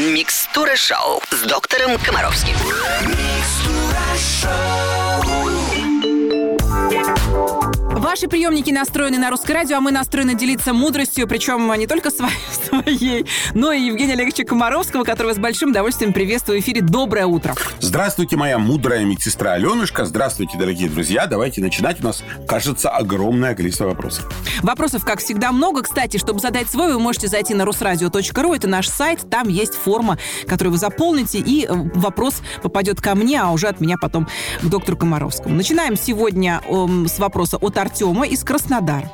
Микстура шоу с доктором Комаровским. Ваши приемники настроены на русское радио, а мы настроены делиться мудростью, причем не только своей, своей но и Евгения Олеговича Комаровского, которого с большим удовольствием приветствую в эфире. Доброе утро. Здравствуйте, моя мудрая медсестра Аленушка. Здравствуйте, дорогие друзья. Давайте начинать. У нас, кажется, огромное количество вопросов. Вопросов, как всегда, много. Кстати, чтобы задать свой, вы можете зайти на русрадио.ру. Это наш сайт. Там есть форма, которую вы заполните, и э, вопрос попадет ко мне, а уже от меня потом к доктору Комаровскому. Начинаем сегодня эм, с вопроса от Артема из Краснодара.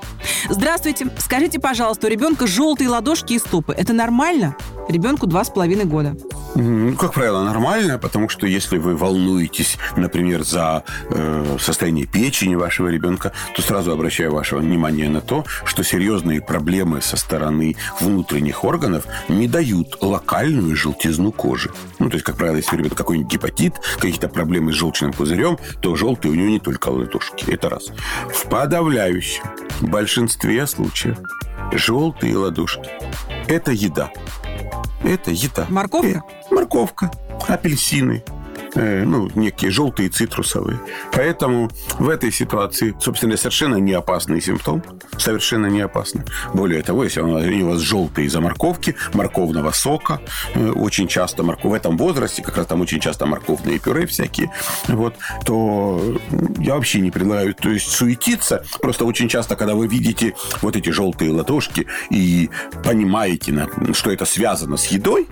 Здравствуйте. Скажите, пожалуйста, у ребенка желтые ладошки и стопы. Это нормально? Ребенку два с половиной года. Ну, как правило, нормально, потому что если вы волнуетесь, например, за э, состояние печени вашего ребенка, то сразу обращаю ваше внимание на то, что серьезные проблемы со стороны внутренних органов не дают локальную желтизну кожи. Ну, то есть, как правило, если у ребенка какой-нибудь гепатит, какие-то проблемы с желчным пузырем, то желтые у него не только ладошки. Это раз. В подавляющем большинстве случаев желтые ладошки – это еда. Это еда. Морковка? Морковка, апельсины, ну, некие желтые цитрусовые. Поэтому в этой ситуации, собственно, совершенно не опасный симптом. Совершенно не опасный. Более того, если у вас желтые из-за морковки, морковного сока, э, очень часто морков... в этом возрасте, как раз там очень часто морковные пюре всякие, вот, то я вообще не предлагаю то есть суетиться. Просто очень часто, когда вы видите вот эти желтые ладошки и понимаете, что это связано с едой,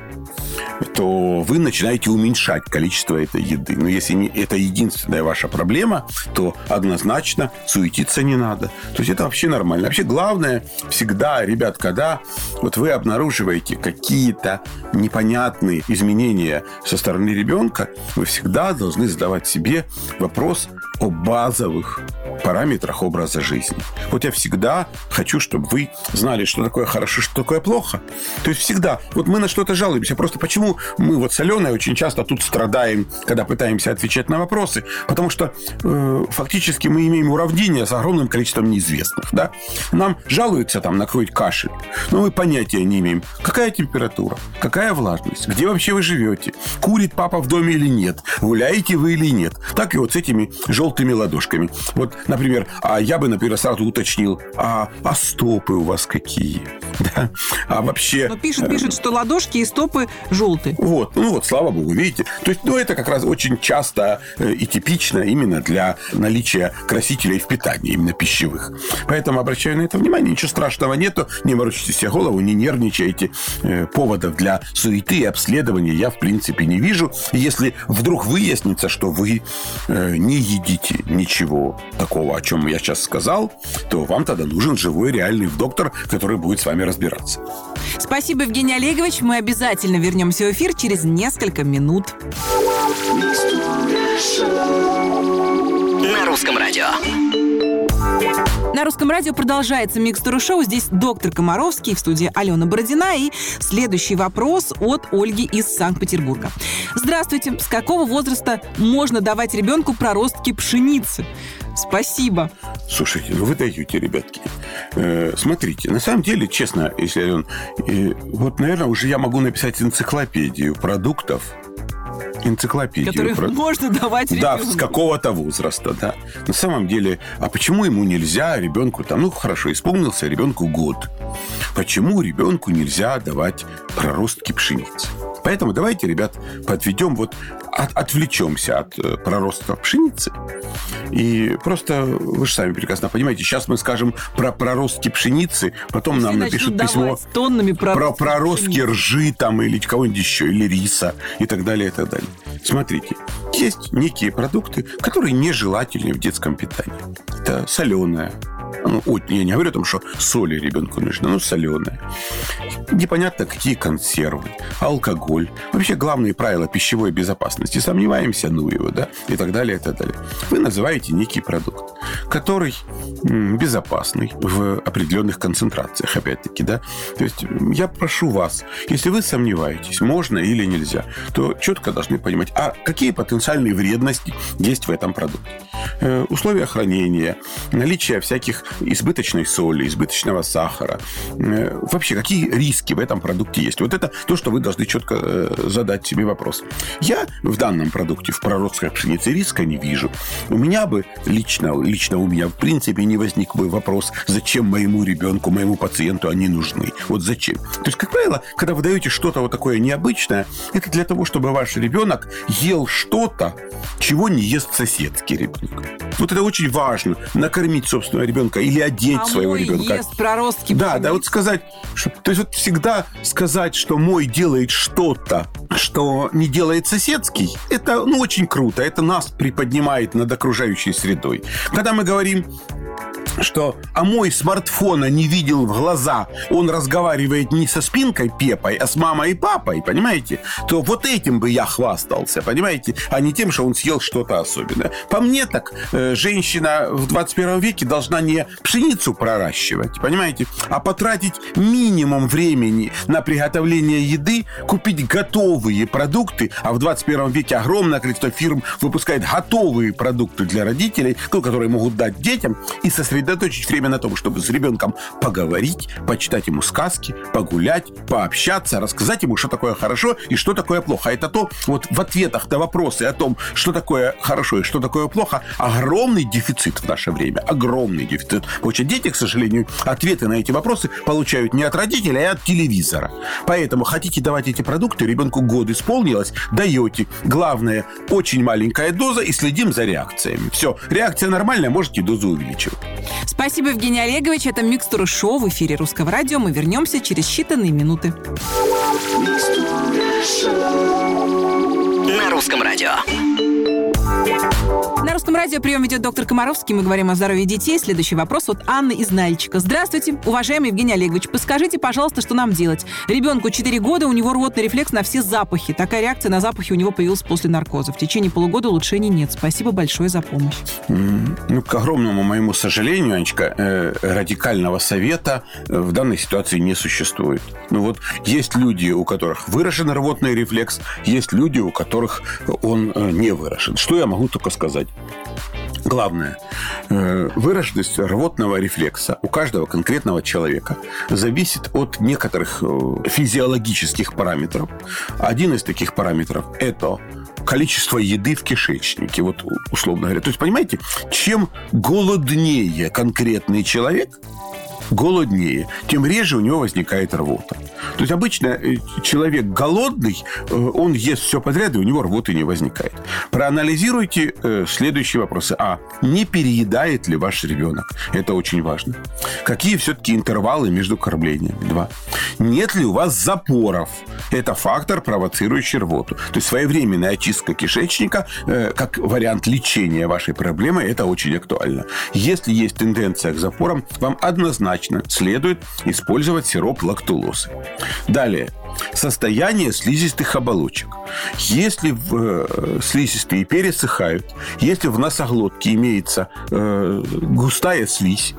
то вы начинаете уменьшать количество этой еды. Но если не, это единственная ваша проблема, то однозначно суетиться не надо. То есть это вообще нормально. Вообще главное всегда, ребят, когда вот вы обнаруживаете какие-то непонятные изменения со стороны ребенка, вы всегда должны задавать себе вопрос о базовых параметрах образа жизни. Вот я всегда хочу, чтобы вы знали, что такое хорошо, что такое плохо. То есть всегда. Вот мы на что-то жалуемся. Просто почему мы вот соленые очень часто тут страдаем, когда пытаемся отвечать на вопросы? Потому что э, фактически мы имеем уравнение с огромным количеством неизвестных. Да? Нам жалуются там на какой-то кашель, но мы понятия не имеем, какая температура, какая влажность, где вообще вы живете, курит папа в доме или нет, гуляете вы или нет. Так и вот с этими желтыми ладошками. Вот, например, а я бы, например, сразу уточнил, а, а стопы у вас какие? Да? А вообще... Но пишут, пишут, что ладошки и стопы желтые. Вот, ну вот, слава богу, видите. То есть, ну, это как раз очень часто э, и типично именно для наличия красителей в питании, именно пищевых. Поэтому обращаю на это внимание, ничего страшного нету, не морочите себе голову, не нервничайте. Э, поводов для суеты и обследования я, в принципе, не вижу. Если вдруг выяснится, что вы э, не едите ничего такого, о чем я сейчас сказал, то вам тогда нужен живой реальный доктор, который будет с вами разбираться. Спасибо, Евгений Олегович. Мы обязательно вернемся в эфир через несколько минут. На русском радио. На русском радио продолжается Микстура Шоу. Здесь доктор Комаровский в студии Алена Бородина. И следующий вопрос от Ольги из Санкт-Петербурга. Здравствуйте. С какого возраста можно давать ребенку проростки пшеницы? Спасибо. Слушайте, ну вы даете, ребятки. Э, смотрите, на самом деле, честно, если Ален, э, вот, наверное, уже я могу написать энциклопедию продуктов, энциклопедию. Которые про... можно давать Да, ребенку. с какого-то возраста, да. На самом деле, а почему ему нельзя ребенку там, ну хорошо, исполнился ребенку год. Почему ребенку нельзя давать проростки пшеницы? Поэтому давайте, ребят, подведем вот от, отвлечемся от э, проростка пшеницы. И просто, вы же сами прекрасно понимаете, сейчас мы скажем про проростки пшеницы, потом Все нам напишут письмо тоннами про проростки проростки пшеницы. ржи там или кого-нибудь еще, или риса и так далее, и так далее. Смотрите, есть некие продукты, которые нежелательны в детском питании. Это соленое. Ну, от- я не говорю о том, что соли ребенку нужно, но соленое. Непонятно, какие консервы, алкоголь. Вообще, главные правила пищевой безопасности. Сомневаемся, ну его, да, и так далее, и так далее. Вы называете некий продукт, который безопасный в определенных концентрациях, опять-таки, да. То есть я прошу вас, если вы сомневаетесь, можно или нельзя, то четко должны понимать, а какие потенциальные вредности есть в этом продукте. Э, Условия хранения, наличие всяких избыточной соли, избыточного сахара. Э, вообще, какие риски в этом продукте есть? Вот это то, что вы должны четко э, задать себе вопрос. Я в данном продукте, в проростской пшенице, риска не вижу. У меня бы лично, лично у меня в принципе не возник бы вопрос, зачем моему ребенку, моему пациенту они нужны. Вот зачем? То есть, как правило, когда вы даете что-то вот такое необычное, это для того, чтобы ваш ребенок ел что-то, чего не ест соседский ребенок. Вот это очень важно. Накормить собственного ребенка или одеть а своего мой ребенка. ест проростки Да, да, вот сказать, что, то есть вот всегда сказать, что мой делает что-то, что не делает соседский, это ну, очень круто, это нас приподнимает над окружающей средой. Когда мы говорим что а мой смартфона не видел в глаза, он разговаривает не со спинкой Пепой, а с мамой и папой, понимаете? То вот этим бы я хвастался, понимаете? А не тем, что он съел что-то особенное. По мне так, э, женщина в 21 веке должна не пшеницу проращивать, понимаете? А потратить минимум времени на приготовление еды, купить готовые продукты, а в 21 веке огромное количество фирм выпускает готовые продукты для родителей, ну, которые могут дать детям, и сосредоточить время на том, чтобы с ребенком поговорить, почитать ему сказки, погулять, пообщаться, рассказать ему, что такое хорошо и что такое плохо. Это то, вот в ответах на вопросы о том, что такое хорошо и что такое плохо, огромный дефицит в наше время. Огромный дефицит. Потому что дети, к сожалению, ответы на эти вопросы получают не от родителей, а от телевизора. Поэтому хотите давать эти продукты, ребенку год исполнилось, даете. Главное, очень маленькая доза и следим за реакциями. Все, реакция нормальная, можете дозу увеличивать. Спасибо, Евгений Олегович. Это «Микстура шоу» в эфире Русского радио. Мы вернемся через считанные минуты. На русском радио. Русском радио прием ведет доктор Комаровский. Мы говорим о здоровье детей. Следующий вопрос от Анны из Нальчика. Здравствуйте, уважаемый Евгений Олегович. Подскажите, пожалуйста, что нам делать? Ребенку 4 года, у него рвотный рефлекс на все запахи. Такая реакция на запахи у него появилась после наркоза. В течение полугода улучшений нет. Спасибо большое за помощь. Ну, к огромному моему сожалению, Анечка, э, радикального совета э, в данной ситуации не существует. Ну вот есть люди, у которых выражен рвотный рефлекс, есть люди, у которых он э, не выражен. Что я могу только сказать? Главное, э, выраженность рвотного рефлекса у каждого конкретного человека зависит от некоторых э, физиологических параметров. Один из таких параметров – это количество еды в кишечнике, вот условно говоря. То есть, понимаете, чем голоднее конкретный человек, голоднее, тем реже у него возникает рвота. То есть обычно э, человек голодный, э, он ест все подряд, и у него рвоты не возникает. Проанализируйте э, следующие вопросы. А. Не переедает ли ваш ребенок? Это очень важно. Какие все-таки интервалы между кормлениями? Два. Нет ли у вас запоров? Это фактор, провоцирующий рвоту. То есть своевременная очистка кишечника, как вариант лечения вашей проблемы, это очень актуально. Если есть тенденция к запорам, вам однозначно следует использовать сироп лактулозы. Далее. Состояние слизистых оболочек. Если в, э, слизистые пересыхают, если в носоглотке имеется э, густая слизь,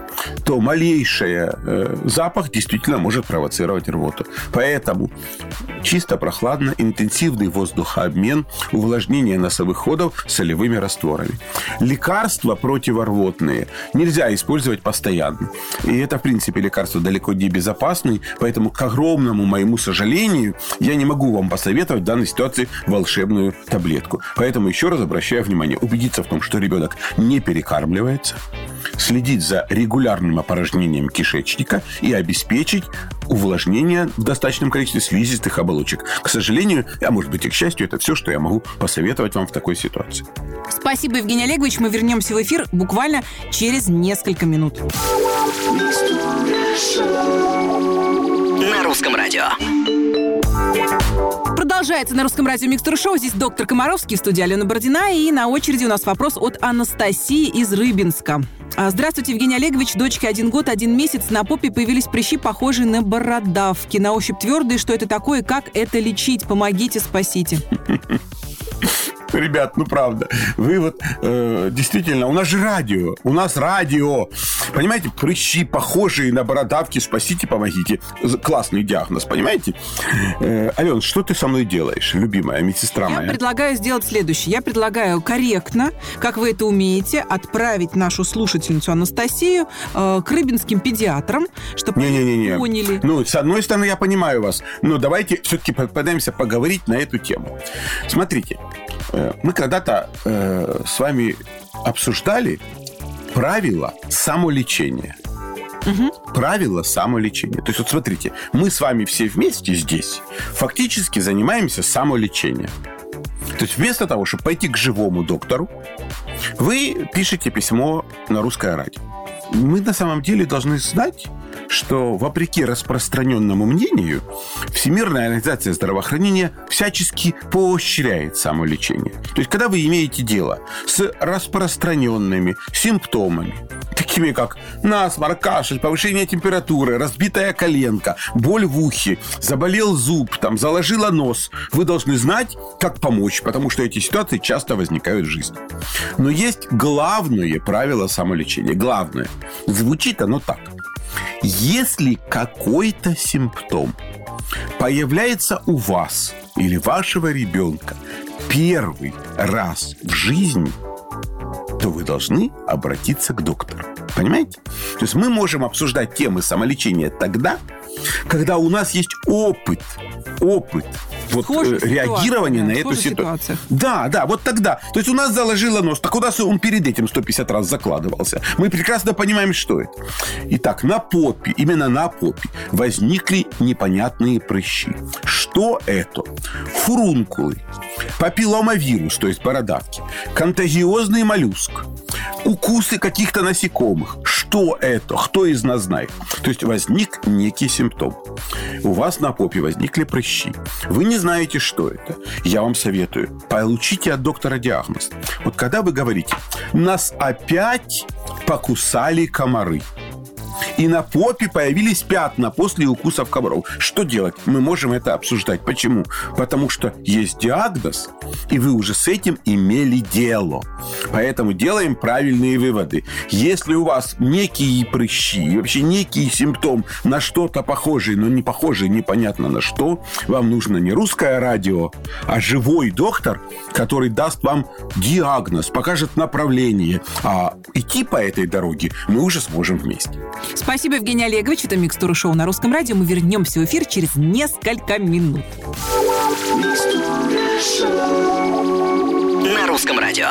то малейший э, запах действительно может провоцировать рвоту. Поэтому чисто прохладно, интенсивный воздухообмен, увлажнение носовых ходов солевыми растворами. Лекарства противорвотные нельзя использовать постоянно. И это, принципе, лекарство далеко не безопасное, поэтому, к огромному моему сожалению, я не могу вам посоветовать в данной ситуации волшебную таблетку. Поэтому еще раз обращаю внимание, убедиться в том, что ребенок не перекармливается, следить за регулярным опорожнением кишечника и обеспечить увлажнение в достаточном количестве слизистых оболочек. К сожалению, а может быть и к счастью, это все, что я могу посоветовать вам в такой ситуации. Спасибо, Евгений Олегович. Мы вернемся в эфир буквально через несколько минут. На русском радио. Продолжается на русском радио Микстур Шоу. Здесь доктор Комаровский, студия Алена Бородина. И на очереди у нас вопрос от Анастасии из Рыбинска. А, Здравствуйте, Евгений Олегович. Дочке один год, один месяц. На попе появились прыщи, похожие на бородавки. На ощупь твердые. Что это такое? Как это лечить? Помогите, спасите. Ребят, ну правда. Вы вот э, действительно, у нас же радио. У нас радио. Понимаете, прыщи, похожие на бородавки. Спасите, помогите. Классный диагноз, понимаете? Э, Ален, что ты со мной делаешь, любимая медсестра Я моя? предлагаю сделать следующее. Я предлагаю корректно, как вы это умеете, отправить нашу слушательницу Анастасию э, к рыбинским педиатрам, чтобы Не-не-не. они поняли. Ну, с одной стороны, я понимаю вас, но давайте все-таки попытаемся поговорить на эту тему. Смотрите, мы когда-то э, с вами обсуждали правила самолечения. Правила самолечения. То есть, вот смотрите, мы с вами все вместе здесь фактически занимаемся самолечением. То есть вместо того, чтобы пойти к живому доктору, вы пишете письмо на русское радио. Мы на самом деле должны знать, что вопреки распространенному мнению, Всемирная организация здравоохранения всячески поощряет самолечение. То есть, когда вы имеете дело с распространенными симптомами, такими как насморк, кашель, повышение температуры, разбитая коленка, боль в ухе, заболел зуб, там, заложила нос, вы должны знать, как помочь, потому что эти ситуации часто возникают в жизни. Но есть главное правило самолечения. Главное. Звучит оно так. Если какой-то симптом появляется у вас или вашего ребенка первый раз в жизни, то вы должны обратиться к доктору. Понимаете? То есть мы можем обсуждать темы самолечения тогда, когда у нас есть опыт, опыт вот, Схожих э, реагирования ситуациях, на да, эту ситуацию. Да, да, вот тогда. То есть у нас заложило нос. Так куда он перед этим 150 раз закладывался? Мы прекрасно понимаем, что это. Итак, на попе, именно на попе возникли непонятные прыщи. Что это? Фурункулы, папилломавирус, то есть бородавки, контагиозный моллюск, укусы каких-то насекомых. Что это? Кто из нас знает? То есть возник некий симптом. У вас на попе возникли прыщи. Вы не знаете, что это. Я вам советую, получите от доктора диагноз. Вот когда вы говорите, нас опять покусали комары. И на попе появились пятна после укусов комаров. Что делать? Мы можем это обсуждать. Почему? Потому что есть диагноз, и вы уже с этим имели дело. Поэтому делаем правильные выводы. Если у вас некие прыщи, вообще некий симптом на что-то похожий, но не похожий непонятно на что, вам нужно не русское радио, а живой доктор, который даст вам диагноз, покажет направление. А идти по этой дороге мы уже сможем вместе. Спасибо, Евгений Олегович. Это «Микстура шоу» на русском радио. Мы вернемся в эфир через несколько минут. На русском радио.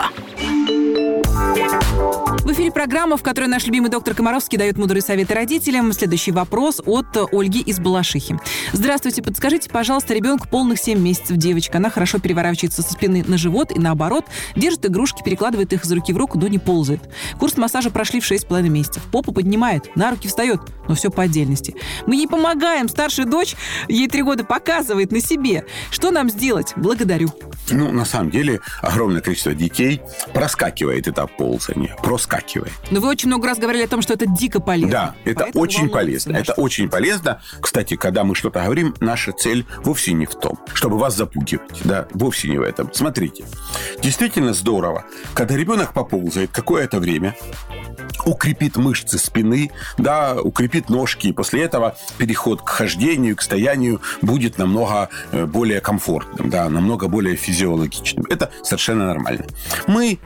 В эфире программа, в которой наш любимый доктор Комаровский дает мудрые советы родителям. Следующий вопрос от Ольги из Балашихи. Здравствуйте, подскажите, пожалуйста, ребенку полных 7 месяцев девочка. Она хорошо переворачивается со спины на живот и наоборот, держит игрушки, перекладывает их из руки в руку, но не ползает. Курс массажа прошли в 6,5 месяцев. Попу поднимает, на руки встает, но все по отдельности. Мы ей помогаем. Старшая дочь, ей 3 года, показывает на себе. Что нам сделать? Благодарю. Ну, на самом деле, огромное количество детей проскакивает этап ползания. Проскакивает. Но вы очень много раз говорили о том, что это дико полезно. Да, это Поэтому очень полезно. Это очень полезно. Кстати, когда мы что-то говорим, наша цель вовсе не в том, чтобы вас запугивать. Да, вовсе не в этом. Смотрите, действительно здорово, когда ребенок поползает какое-то время, укрепит мышцы спины, да, укрепит ножки, и после этого переход к хождению, к стоянию будет намного э, более комфортным, да, намного более физиологичным. Это совершенно нормально. Мы,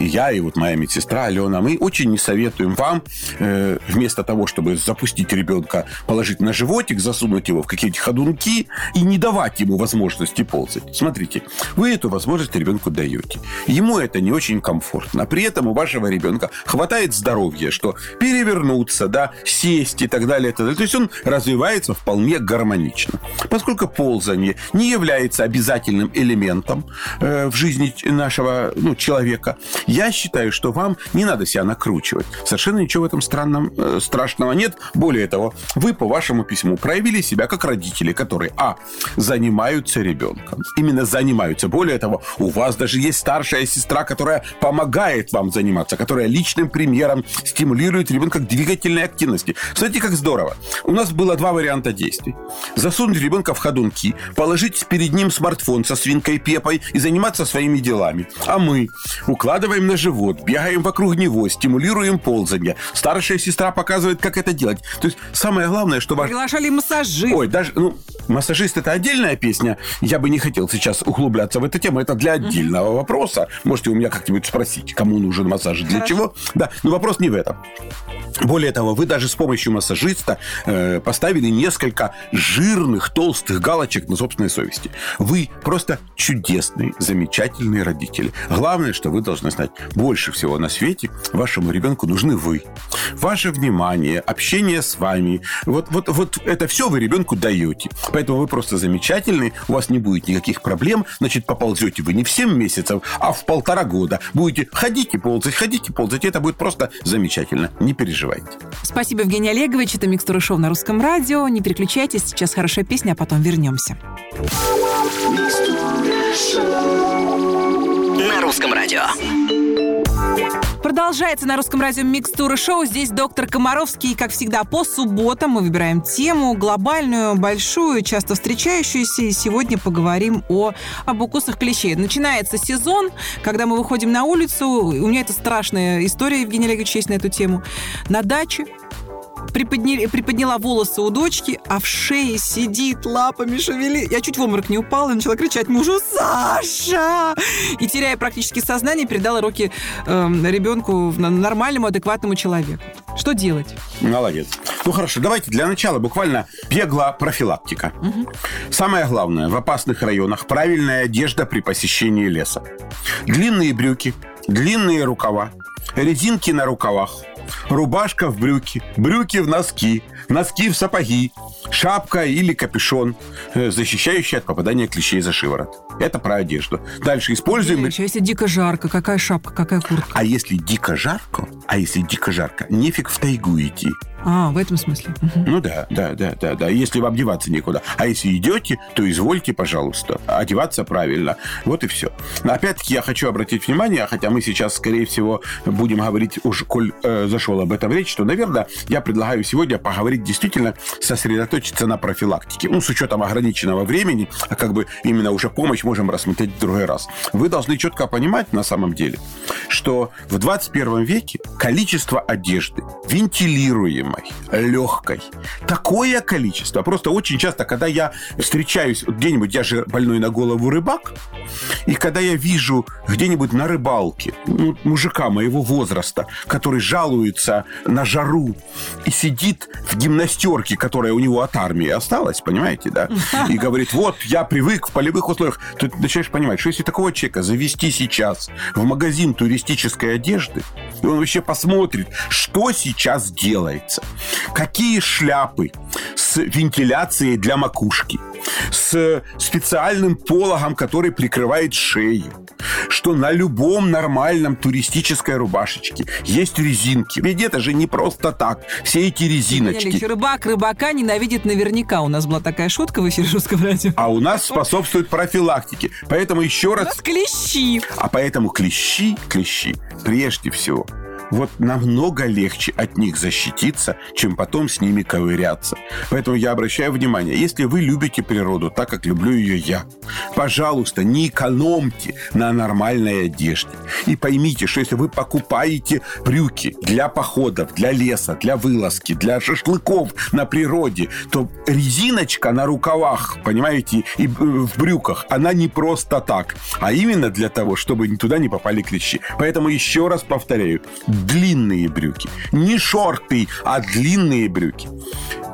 я и вот моя медсестра Алена, мы очень не советуем вам э, вместо того, чтобы запустить ребенка, положить на животик, засунуть его в какие-то ходунки и не давать ему возможности ползать. Смотрите, вы эту возможность ребенку даете. Ему это не очень комфортно. При этом у вашего ребенка хватает здоровья, что перевернуться, да, сесть и так далее. и так далее. То есть он развивается вполне гармонично. Поскольку ползание не является обязательным элементом э, в жизни нашего ну, человека, человека, я считаю, что вам не надо себя накручивать. Совершенно ничего в этом странном, э, страшного нет. Более того, вы по вашему письму проявили себя как родители, которые, а, занимаются ребенком. Именно занимаются. Более того, у вас даже есть старшая сестра, которая помогает вам заниматься, которая личным примером стимулирует ребенка к двигательной активности. Смотрите, как здорово. У нас было два варианта действий. Засунуть ребенка в ходунки, положить перед ним смартфон со свинкой Пепой и заниматься своими делами. А мы укладываем на живот, бегаем вокруг него, стимулируем ползание. Старшая сестра показывает, как это делать. То есть самое главное, что ваш... Приглашали массажист. Ой, даже, ну, массажист это отдельная песня. Я бы не хотел сейчас углубляться в эту тему. Это для отдельного угу. вопроса. Можете у меня как-нибудь спросить, кому нужен массаж, для Хорошо. чего. Да, но вопрос не в этом. Более того, вы даже с помощью массажиста э, поставили несколько жирных, толстых галочек на собственной совести. Вы просто чудесные, замечательные родители. Главное, что вы должны знать, больше всего на свете вашему ребенку нужны вы. Ваше внимание, общение с вами. Вот, вот, вот это все вы ребенку даете. Поэтому вы просто замечательный, у вас не будет никаких проблем. Значит, поползете вы не в 7 месяцев, а в полтора года. Будете ходить и ползать, ходить и ползать. Это будет просто замечательно. Не переживайте. Спасибо, Евгений Олегович. Это «Микстура шоу» на русском радио. Не переключайтесь, сейчас хорошая песня, а потом вернемся. На русском радио. Продолжается на русском радио Микстура Шоу. Здесь доктор Комаровский. как всегда, по субботам мы выбираем тему глобальную, большую, часто встречающуюся. И сегодня поговорим о, об укусах клещей. Начинается сезон, когда мы выходим на улицу. У меня это страшная история, Евгений Олегович, есть на эту тему. На даче приподняли, приподняла волосы у дочки, а в шее сидит, лапами шевели. Я чуть в обморок не упала и начала кричать мужу «Саша!» И, теряя практически сознание, передала руки э, ребенку, нормальному, адекватному человеку. Что делать? Молодец. Ну хорошо, давайте для начала буквально бегло профилактика. Угу. Самое главное, в опасных районах правильная одежда при посещении леса. Длинные брюки, длинные рукава, резинки на рукавах – рубашка в брюки, брюки в носки, носки в сапоги, шапка или капюшон, э, защищающий от попадания клещей за шиворот. Это про одежду. Дальше используем... Еще если дико жарко, какая шапка, какая куртка? А если дико жарко, а если дико жарко, нефиг в тайгу идти. А, в этом смысле. Ну да, да, да, да, да. Если вам одеваться некуда. А если идете, то извольте, пожалуйста, одеваться правильно. Вот и все. Но опять-таки я хочу обратить внимание, хотя мы сейчас, скорее всего, будем говорить, уж коль э, зашел об этом речь, что, наверное, я предлагаю сегодня поговорить действительно, сосредоточиться на профилактике. Ну, с учетом ограниченного времени, а как бы именно уже помощь можем рассмотреть в другой раз. Вы должны четко понимать на самом деле, что в 21 веке количество одежды, вентилируемой, самой легкой. Такое количество. Просто очень часто, когда я встречаюсь где-нибудь, я же больной на голову рыбак, и когда я вижу где-нибудь на рыбалке ну, мужика моего возраста, который жалуется на жару и сидит в гимнастерке, которая у него от армии осталась, понимаете, да, и говорит, вот, я привык в полевых условиях, то ты начинаешь понимать, что если такого человека завести сейчас в магазин туристической одежды, и он вообще посмотрит, что сейчас делается, Какие шляпы с вентиляцией для макушки, с специальным пологом, который прикрывает шею, что на любом нормальном туристической рубашечке есть резинки. Ведь это же не просто так. Все эти резиночки. Ильич, рыбак рыбака ненавидит наверняка. У нас была такая шутка в эфире русского радио. А у нас способствует профилактике. Поэтому еще раз... У нас клещи. А поэтому клещи, клещи, прежде всего, вот намного легче от них защититься, чем потом с ними ковыряться. Поэтому я обращаю внимание, если вы любите природу так, как люблю ее я, пожалуйста, не экономьте на нормальной одежде. И поймите, что если вы покупаете брюки для походов, для леса, для вылазки, для шашлыков на природе, то резиночка на рукавах, понимаете, и в брюках, она не просто так, а именно для того, чтобы туда не попали клещи. Поэтому еще раз повторяю, длинные брюки. Не шорты, а длинные брюки.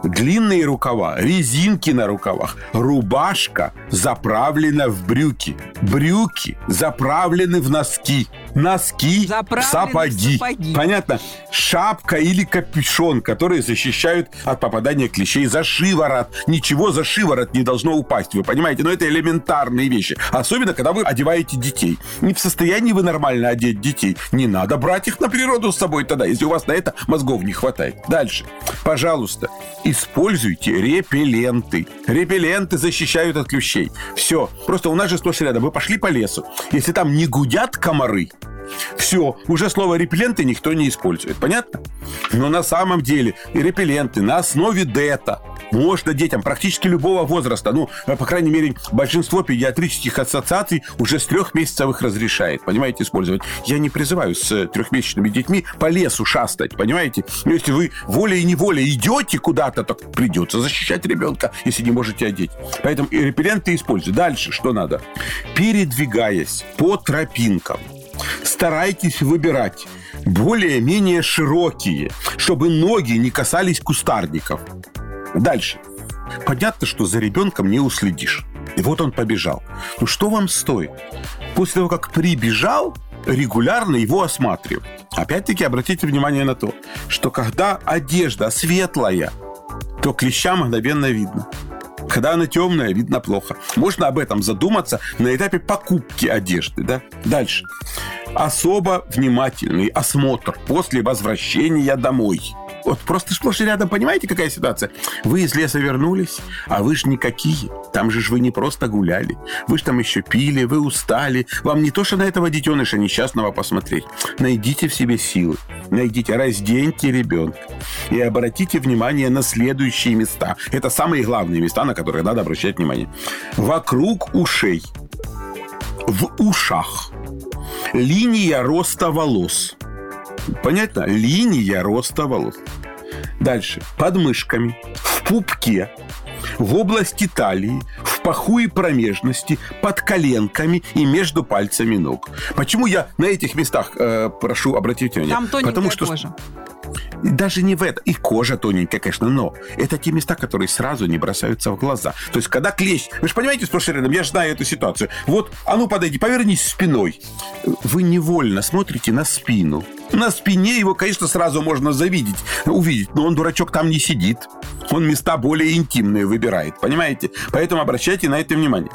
Длинные рукава, резинки на рукавах, рубашка заправлена в брюки, брюки заправлены в носки. Носки, сапоги. сапоги. Понятно? Шапка или капюшон, которые защищают от попадания клещей за шиворот. Ничего за шиворот не должно упасть, вы понимаете? Но это элементарные вещи. Особенно, когда вы одеваете детей. Не в состоянии вы нормально одеть детей. Не надо брать их на природу с собой тогда, если у вас на это мозгов не хватает. Дальше. Пожалуйста, используйте репелленты. Репелленты защищают от клещей. Все. Просто у нас же сплошь рядом. Вы пошли по лесу. Если там не гудят комары, все, уже слово репелленты никто не использует. Понятно? Но на самом деле репелленты на основе ДЭТа можно детям практически любого возраста, ну, по крайней мере, большинство педиатрических ассоциаций уже с трех месяцев их разрешает, понимаете, использовать. Я не призываю с трехмесячными детьми по лесу шастать, понимаете? Но если вы волей и неволей идете куда-то, то придется защищать ребенка, если не можете одеть. Поэтому репелленты используйте. Дальше что надо? Передвигаясь по тропинкам, старайтесь выбирать более-менее широкие, чтобы ноги не касались кустарников. Дальше. Понятно, что за ребенком не уследишь. И вот он побежал. Ну что вам стоит? После того, как прибежал, регулярно его осматривать. Опять-таки обратите внимание на то, что когда одежда светлая, то клеща мгновенно видно. Когда она темная, видно плохо. Можно об этом задуматься на этапе покупки одежды. Да? Дальше. Особо внимательный осмотр после возвращения домой. Вот просто сплошь и рядом, понимаете, какая ситуация? Вы из леса вернулись, а вы ж никакие. Там же ж вы не просто гуляли. Вы ж там еще пили, вы устали. Вам не то, что на этого детеныша несчастного посмотреть. Найдите в себе силы. Найдите, разденьте ребенка. И обратите внимание на следующие места. Это самые главные места, на которые надо обращать внимание. Вокруг ушей. В ушах. Линия роста волос. Понятно? Линия роста волос. Дальше. Под мышками, в пупке, в области талии, в паху и промежности, под коленками и между пальцами ног. Почему я на этих местах э, прошу обратить внимание? Там тоненькая Потому что кожа. даже не в это. И кожа тоненькая, конечно, но это те места, которые сразу не бросаются в глаза. То есть, когда клещ... Вы же понимаете, и рядом, я же знаю эту ситуацию. Вот, а ну подойди, повернись спиной. Вы невольно смотрите на спину. На спине его, конечно, сразу можно завидеть, увидеть, но он, дурачок, там не сидит. Он места более интимные выбирает, понимаете? Поэтому обращайте на это внимание.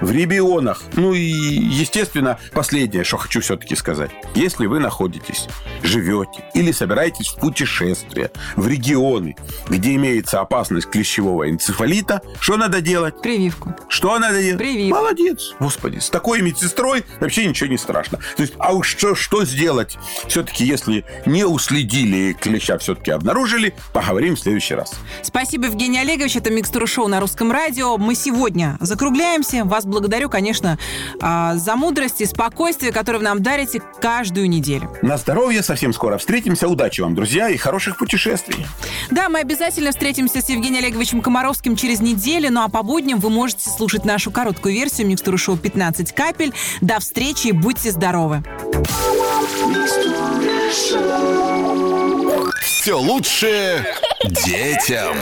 В регионах, ну и, естественно, последнее, что хочу все-таки сказать. Если вы находитесь, живете или собираетесь в путешествие в регионы, где имеется опасность клещевого энцефалита, что надо делать? Прививку. Что надо делать? Прививку. Молодец. Господи, с такой медсестрой вообще ничего не страшно. То есть, а уж что, что сделать? Все-таки, если не уследили, клеща все-таки обнаружили, поговорим в следующий раз. Спасибо, Евгений Олегович. Это Микстура Шоу на Русском радио. Мы сегодня закругляемся. Вас благодарю, конечно, а, за мудрость и спокойствие, которое вы нам дарите каждую неделю. На здоровье, совсем скоро встретимся. Удачи вам, друзья, и хороших путешествий. Да, мы обязательно встретимся с Евгением Олеговичем Комаровским через неделю. Ну а по будням вы можете слушать нашу короткую версию Микстуры Шоу 15 капель. До встречи и будьте здоровы. Все лучшее детям.